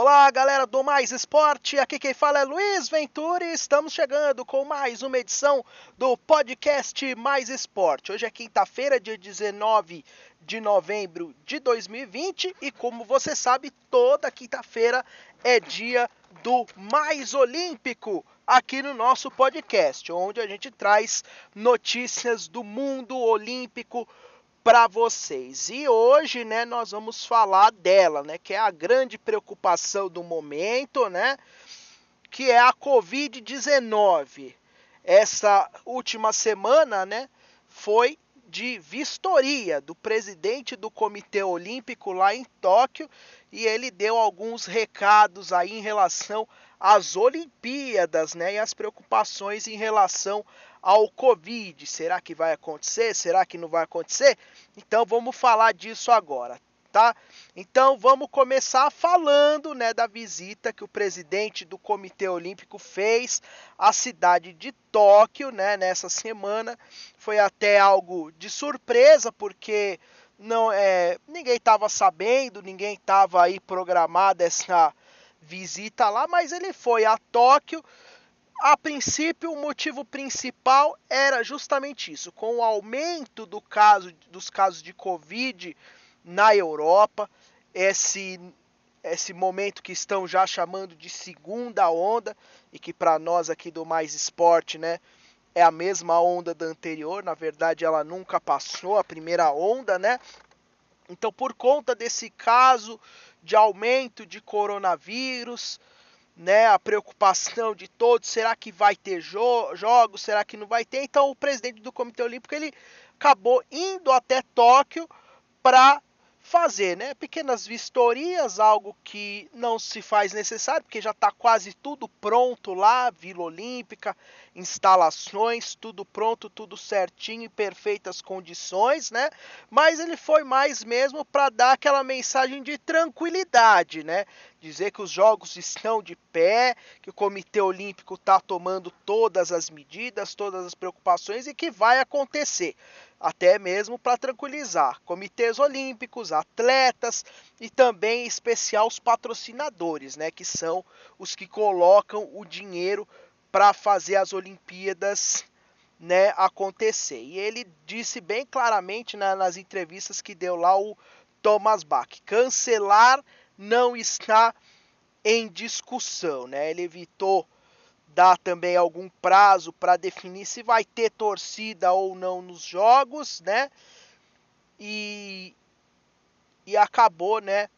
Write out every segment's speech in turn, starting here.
Olá, galera do Mais Esporte. Aqui quem fala é Luiz Ventura e estamos chegando com mais uma edição do podcast Mais Esporte. Hoje é quinta-feira, dia 19 de novembro de 2020 e como você sabe, toda quinta-feira é dia do Mais Olímpico aqui no nosso podcast, onde a gente traz notícias do mundo olímpico para vocês. E hoje, né, nós vamos falar dela, né, que é a grande preocupação do momento, né, que é a COVID-19. Essa última semana, né, foi de vistoria do presidente do Comitê Olímpico lá em Tóquio e ele deu alguns recados aí em relação às Olimpíadas, né, e as preocupações em relação ao Covid. Será que vai acontecer? Será que não vai acontecer? Então vamos falar disso agora, tá? Então vamos começar falando, né, da visita que o presidente do Comitê Olímpico fez à cidade de Tóquio, né, nessa semana. Foi até algo de surpresa porque não é, ninguém estava sabendo, ninguém estava aí programado essa visita lá, mas ele foi a Tóquio a princípio, o motivo principal era justamente isso. Com o aumento do caso, dos casos de Covid na Europa, esse, esse momento que estão já chamando de segunda onda, e que para nós aqui do Mais Esporte, né, é a mesma onda da anterior, na verdade ela nunca passou a primeira onda, né? Então, por conta desse caso de aumento de coronavírus, né, a preocupação de todos, será que vai ter jo jogos, será que não vai ter? Então o presidente do Comitê Olímpico ele acabou indo até Tóquio para fazer, né, pequenas vistorias, algo que não se faz necessário, porque já está quase tudo pronto lá, Vila Olímpica, instalações, tudo pronto, tudo certinho em perfeitas condições, né? Mas ele foi mais mesmo para dar aquela mensagem de tranquilidade, né? Dizer que os jogos estão de pé, que o Comitê Olímpico está tomando todas as medidas, todas as preocupações e que vai acontecer até mesmo para tranquilizar comitês olímpicos, atletas e também em especial os patrocinadores, né, que são os que colocam o dinheiro para fazer as Olimpíadas né, acontecer. E ele disse bem claramente né, nas entrevistas que deu lá o Thomas Bach, cancelar não está em discussão, né? Ele evitou dar também algum prazo para definir se vai ter torcida ou não nos jogos, né? E, e acabou, né,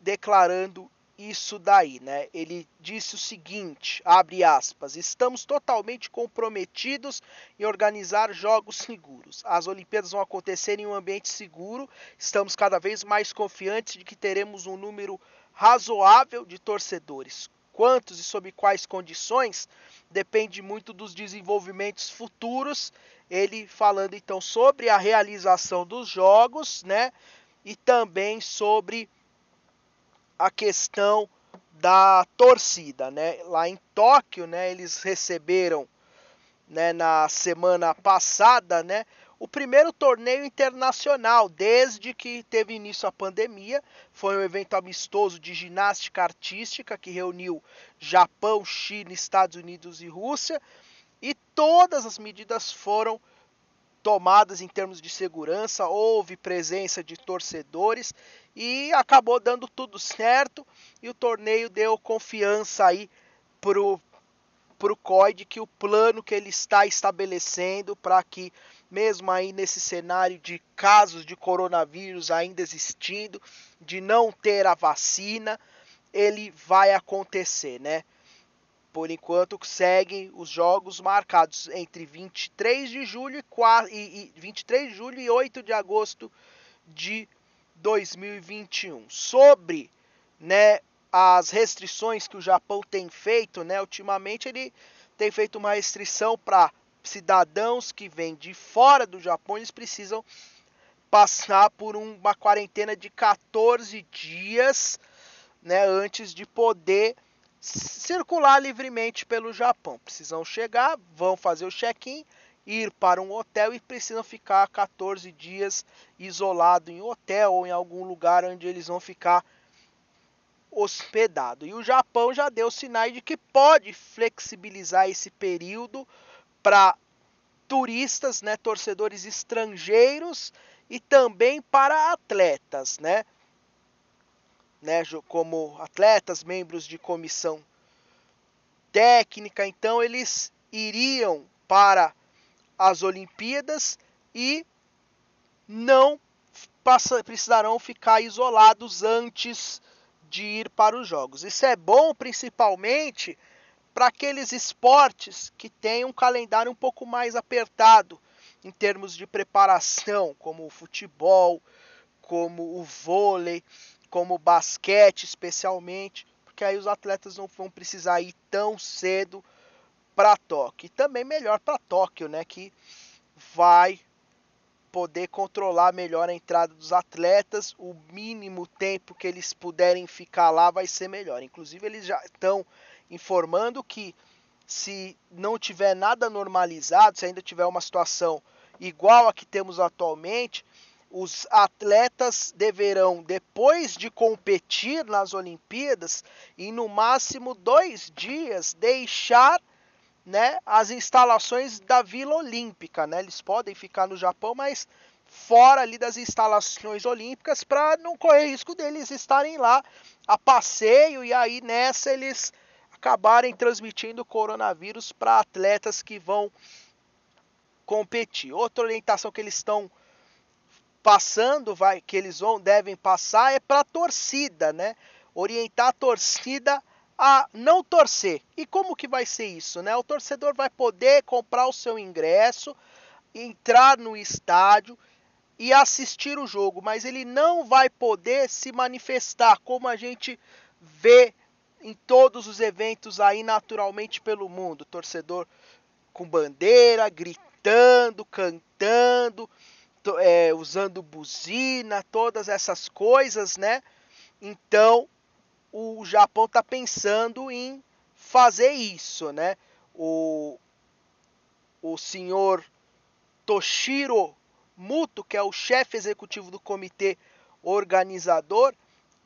declarando isso daí, né? Ele disse o seguinte, abre aspas: "Estamos totalmente comprometidos em organizar jogos seguros. As Olimpíadas vão acontecer em um ambiente seguro. Estamos cada vez mais confiantes de que teremos um número razoável de torcedores quantos e sob quais condições depende muito dos desenvolvimentos futuros. Ele falando então sobre a realização dos jogos, né? E também sobre a questão da torcida, né? Lá em Tóquio, né, eles receberam né, na semana passada, né, o primeiro torneio internacional desde que teve início a pandemia. Foi um evento amistoso de ginástica artística que reuniu Japão, China, Estados Unidos e Rússia. E todas as medidas foram tomadas em termos de segurança, houve presença de torcedores e acabou dando tudo certo e o torneio deu confiança aí pro pro COI que o plano que ele está estabelecendo para que mesmo aí nesse cenário de casos de coronavírus ainda existindo, de não ter a vacina, ele vai acontecer, né? Por enquanto seguem os jogos marcados entre 23 de julho e, 4, e, e 23 de julho e 8 de agosto de 2021. Sobre, né, as restrições que o Japão tem feito, né, ultimamente ele tem feito uma restrição para cidadãos que vêm de fora do Japão, eles precisam passar por uma quarentena de 14 dias, né, antes de poder circular livremente pelo Japão. Precisam chegar, vão fazer o check-in, ir para um hotel e precisam ficar 14 dias isolado em hotel ou em algum lugar onde eles vão ficar hospedado. E o Japão já deu sinais de que pode flexibilizar esse período para turistas, né, torcedores estrangeiros e também para atletas, né? né, como atletas, membros de comissão técnica, então eles iriam para as Olimpíadas e não passa, precisarão ficar isolados antes de ir para os jogos. Isso é bom principalmente para aqueles esportes que têm um calendário um pouco mais apertado em termos de preparação, como o futebol, como o vôlei, como o basquete especialmente, porque aí os atletas não vão precisar ir tão cedo para Tóquio. E também melhor para Tóquio, né, que vai poder controlar melhor a entrada dos atletas, o mínimo tempo que eles puderem ficar lá vai ser melhor. Inclusive eles já estão informando que se não tiver nada normalizado, se ainda tiver uma situação igual a que temos atualmente, os atletas deverão, depois de competir nas Olimpíadas, em no máximo dois dias, deixar né, as instalações da Vila Olímpica. Né? Eles podem ficar no Japão, mas fora ali das instalações olímpicas para não correr risco deles estarem lá a passeio e aí nessa eles acabarem transmitindo o coronavírus para atletas que vão competir. Outra orientação que eles estão passando, vai, que eles vão devem passar é para a torcida, né? Orientar a torcida a não torcer. E como que vai ser isso, né? O torcedor vai poder comprar o seu ingresso, entrar no estádio e assistir o jogo, mas ele não vai poder se manifestar como a gente vê em todos os eventos aí naturalmente pelo mundo, torcedor com bandeira, gritando, cantando, é, usando buzina, todas essas coisas, né? Então o Japão está pensando em fazer isso, né? O, o senhor Toshiro Muto, que é o chefe executivo do comitê organizador,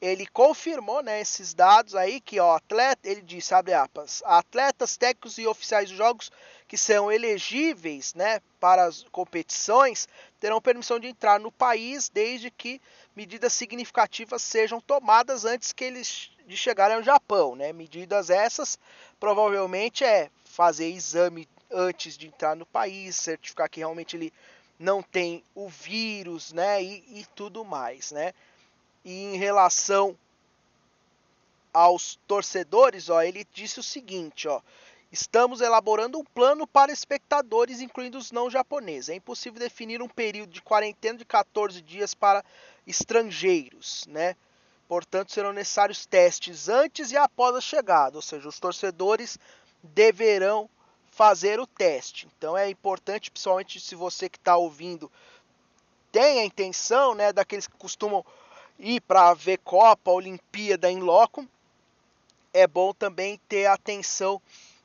ele confirmou né, esses dados aí que ó, atleta, ele disse, abre atletas, técnicos e oficiais dos jogos que são elegíveis né, para as competições terão permissão de entrar no país desde que medidas significativas sejam tomadas antes que eles de chegarem ao Japão. Né? Medidas essas provavelmente é fazer exame antes de entrar no país, certificar que realmente ele não tem o vírus né, e, e tudo mais. Né? E em relação aos torcedores, ó, ele disse o seguinte, ó: Estamos elaborando um plano para espectadores, incluindo os não japoneses. É impossível definir um período de quarentena de 14 dias para estrangeiros, né? Portanto, serão necessários testes antes e após a chegada, ou seja, os torcedores deverão fazer o teste. Então é importante, principalmente se você que está ouvindo tem a intenção, né, daqueles que costumam ir para ver Copa, Olimpíada em loco, é bom também ter atenção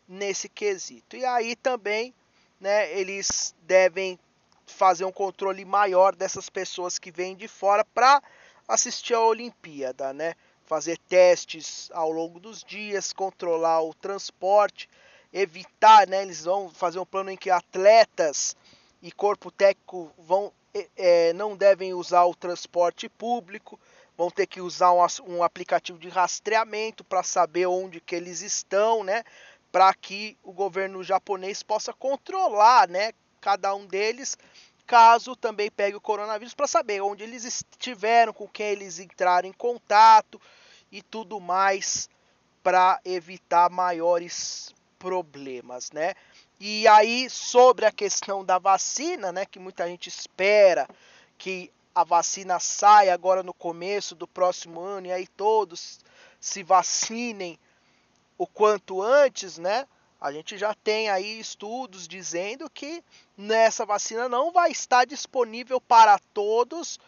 nesse quesito. E aí também, né, eles devem fazer um controle maior dessas pessoas que vêm de fora para assistir a Olimpíada, né? Fazer testes ao longo dos dias, controlar o transporte, evitar, né? Eles vão fazer um plano em que atletas e corpo técnico vão é, não devem usar o transporte público, vão ter que usar um, um aplicativo de rastreamento para saber onde que eles estão, né? Para que o governo japonês possa controlar, né? Cada um deles, caso também pegue o coronavírus, para saber onde eles estiveram, com quem eles entraram em contato e tudo mais, para evitar maiores problemas, né? E aí, sobre a questão da vacina, né, que muita gente espera que a vacina saia agora no começo do próximo ano e aí todos se vacinem o quanto antes, né? A gente já tem aí estudos dizendo que nessa vacina não vai estar disponível para todos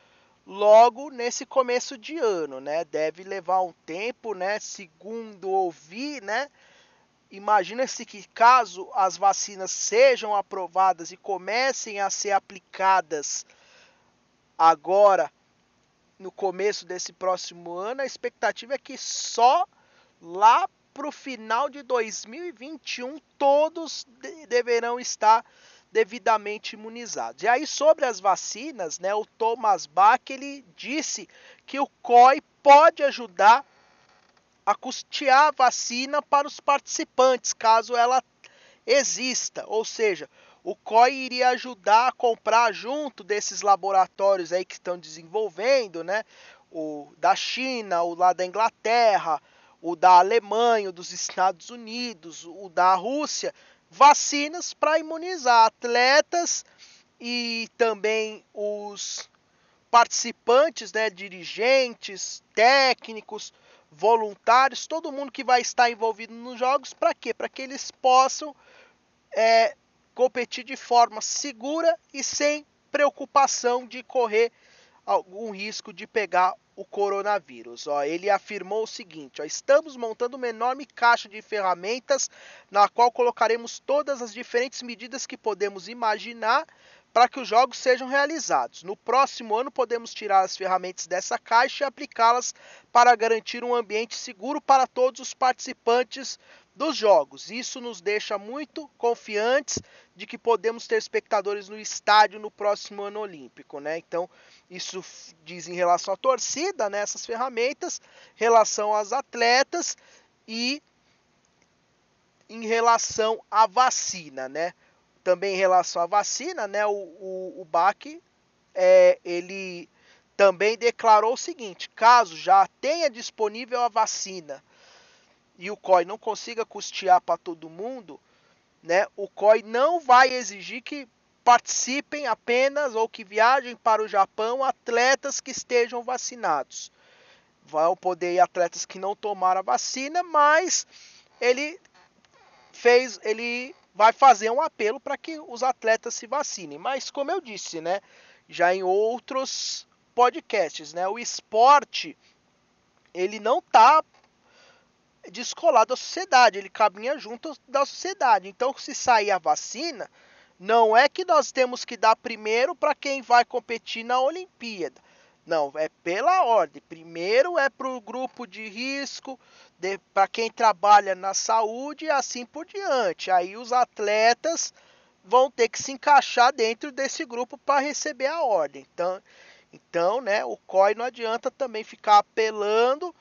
logo nesse começo de ano, né? Deve levar um tempo, né? Segundo ouvi, né? Imagina-se que caso as vacinas sejam aprovadas e comecem a ser aplicadas agora no começo desse próximo ano, a expectativa é que só lá para o final de 2021 todos de deverão estar devidamente imunizados. E aí sobre as vacinas, né, o Thomas Bach ele disse que o COI pode ajudar a custear vacina para os participantes, caso ela exista, ou seja, o COI iria ajudar a comprar junto desses laboratórios aí que estão desenvolvendo, né? O da China, o lá da Inglaterra, o da Alemanha, o dos Estados Unidos, o da Rússia, vacinas para imunizar atletas e também os participantes, né, dirigentes, técnicos, voluntários, todo mundo que vai estar envolvido nos jogos, para quê? Para que eles possam é, competir de forma segura e sem preocupação de correr algum risco de pegar o coronavírus. Ó, ele afirmou o seguinte: ó, estamos montando uma enorme caixa de ferramentas na qual colocaremos todas as diferentes medidas que podemos imaginar para que os jogos sejam realizados. No próximo ano, podemos tirar as ferramentas dessa caixa e aplicá-las para garantir um ambiente seguro para todos os participantes dos jogos. Isso nos deixa muito confiantes de que podemos ter espectadores no estádio no próximo ano olímpico, né? Então, isso diz em relação à torcida, né, essas ferramentas, relação às atletas e em relação à vacina, né? Também em relação à vacina, né, o, o, o BAC, é, ele também declarou o seguinte, caso já tenha disponível a vacina e o COI não consiga custear para todo mundo, né, o COI não vai exigir que participem apenas ou que viajem para o Japão atletas que estejam vacinados. Vão poder ir atletas que não tomaram a vacina, mas ele fez, ele vai fazer um apelo para que os atletas se vacinem. Mas como eu disse, né, já em outros podcasts, né, o esporte ele não está descolado da sociedade, ele caminha junto da sociedade. Então, se sair a vacina, não é que nós temos que dar primeiro para quem vai competir na Olimpíada. Não, é pela ordem. Primeiro é para o grupo de risco, para quem trabalha na saúde e assim por diante. Aí os atletas vão ter que se encaixar dentro desse grupo para receber a ordem. Então, então, né, o COI não adianta também ficar apelando,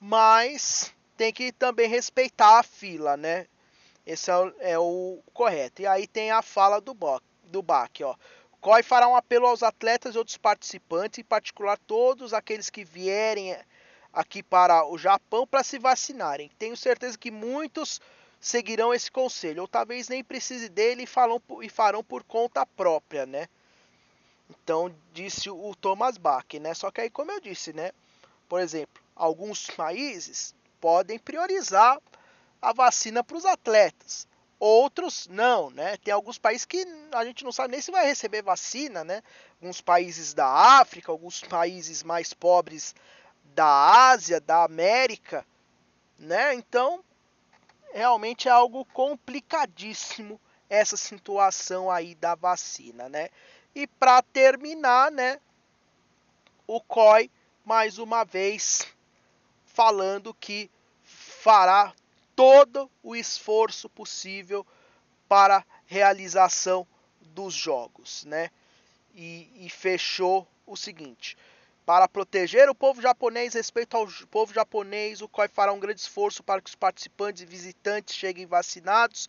mas tem que também respeitar a fila, né? Esse é o, é o correto. E aí tem a fala do, Bo, do BAC, ó. O COI fará um apelo aos atletas e outros participantes, em particular todos aqueles que vierem aqui para o Japão para se vacinarem. Tenho certeza que muitos seguirão esse conselho, ou talvez nem precise dele e, falam, e farão por conta própria, né? Então, disse o Thomas Bach, né? Só que aí, como eu disse, né? Por exemplo, alguns países podem priorizar a vacina para os atletas. Outros não, né? Tem alguns países que a gente não sabe nem se vai receber vacina, né? Alguns países da África, alguns países mais pobres da Ásia, da América, né? Então, realmente é algo complicadíssimo essa situação aí da vacina, né? E para terminar, né, o COI mais uma vez falando que fará todo o esforço possível para realização dos jogos, né? E, e, fechou o seguinte: para proteger o povo japonês, respeito ao povo japonês, o COI fará um grande esforço para que os participantes e visitantes cheguem vacinados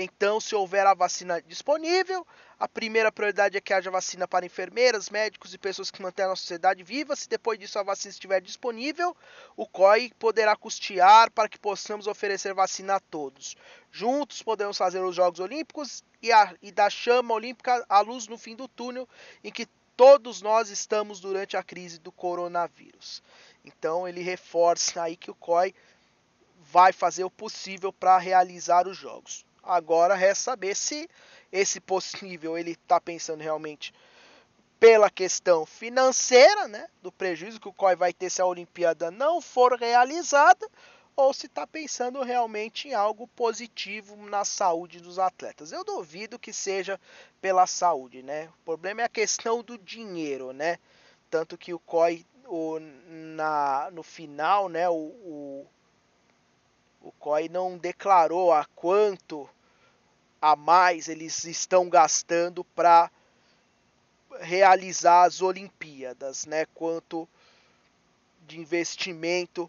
então, se houver a vacina disponível, a primeira prioridade é que haja vacina para enfermeiras, médicos e pessoas que mantêm a sociedade viva. Se depois disso a vacina estiver disponível, o COI poderá custear para que possamos oferecer vacina a todos. Juntos podemos fazer os Jogos Olímpicos e, a, e da chama olímpica à luz no fim do túnel em que todos nós estamos durante a crise do coronavírus. Então ele reforça aí que o COI vai fazer o possível para realizar os jogos. Agora resta saber se esse possível ele está pensando realmente pela questão financeira, né, do prejuízo que o COI vai ter se a Olimpíada não for realizada, ou se está pensando realmente em algo positivo na saúde dos atletas. Eu duvido que seja pela saúde, né? O problema é a questão do dinheiro, né? Tanto que o COI o, na, no final, né, o, o, o COI não declarou a quanto a mais eles estão gastando para realizar as Olimpíadas, né? Quanto de investimento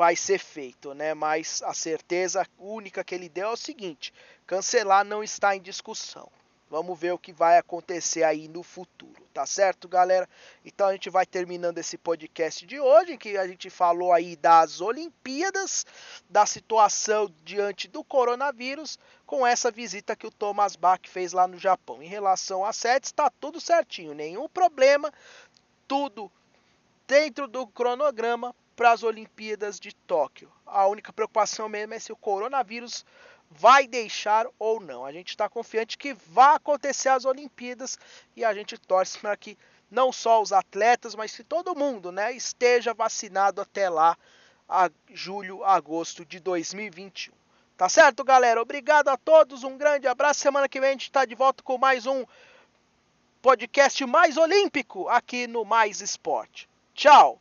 vai ser feito, né? Mas a certeza única que ele deu é o seguinte: cancelar não está em discussão. Vamos ver o que vai acontecer aí no futuro, tá certo, galera? Então a gente vai terminando esse podcast de hoje, em que a gente falou aí das Olimpíadas, da situação diante do coronavírus, com essa visita que o Thomas Bach fez lá no Japão. Em relação a sets, está tudo certinho, nenhum problema, tudo dentro do cronograma para as Olimpíadas de Tóquio. A única preocupação mesmo é se o coronavírus vai deixar ou não. A gente está confiante que vai acontecer as Olimpíadas e a gente torce para que não só os atletas, mas que todo mundo, né, esteja vacinado até lá, a julho, agosto de 2021. Tá certo, galera? Obrigado a todos, um grande abraço. Semana que vem a gente está de volta com mais um podcast mais olímpico aqui no Mais Esporte. Tchau!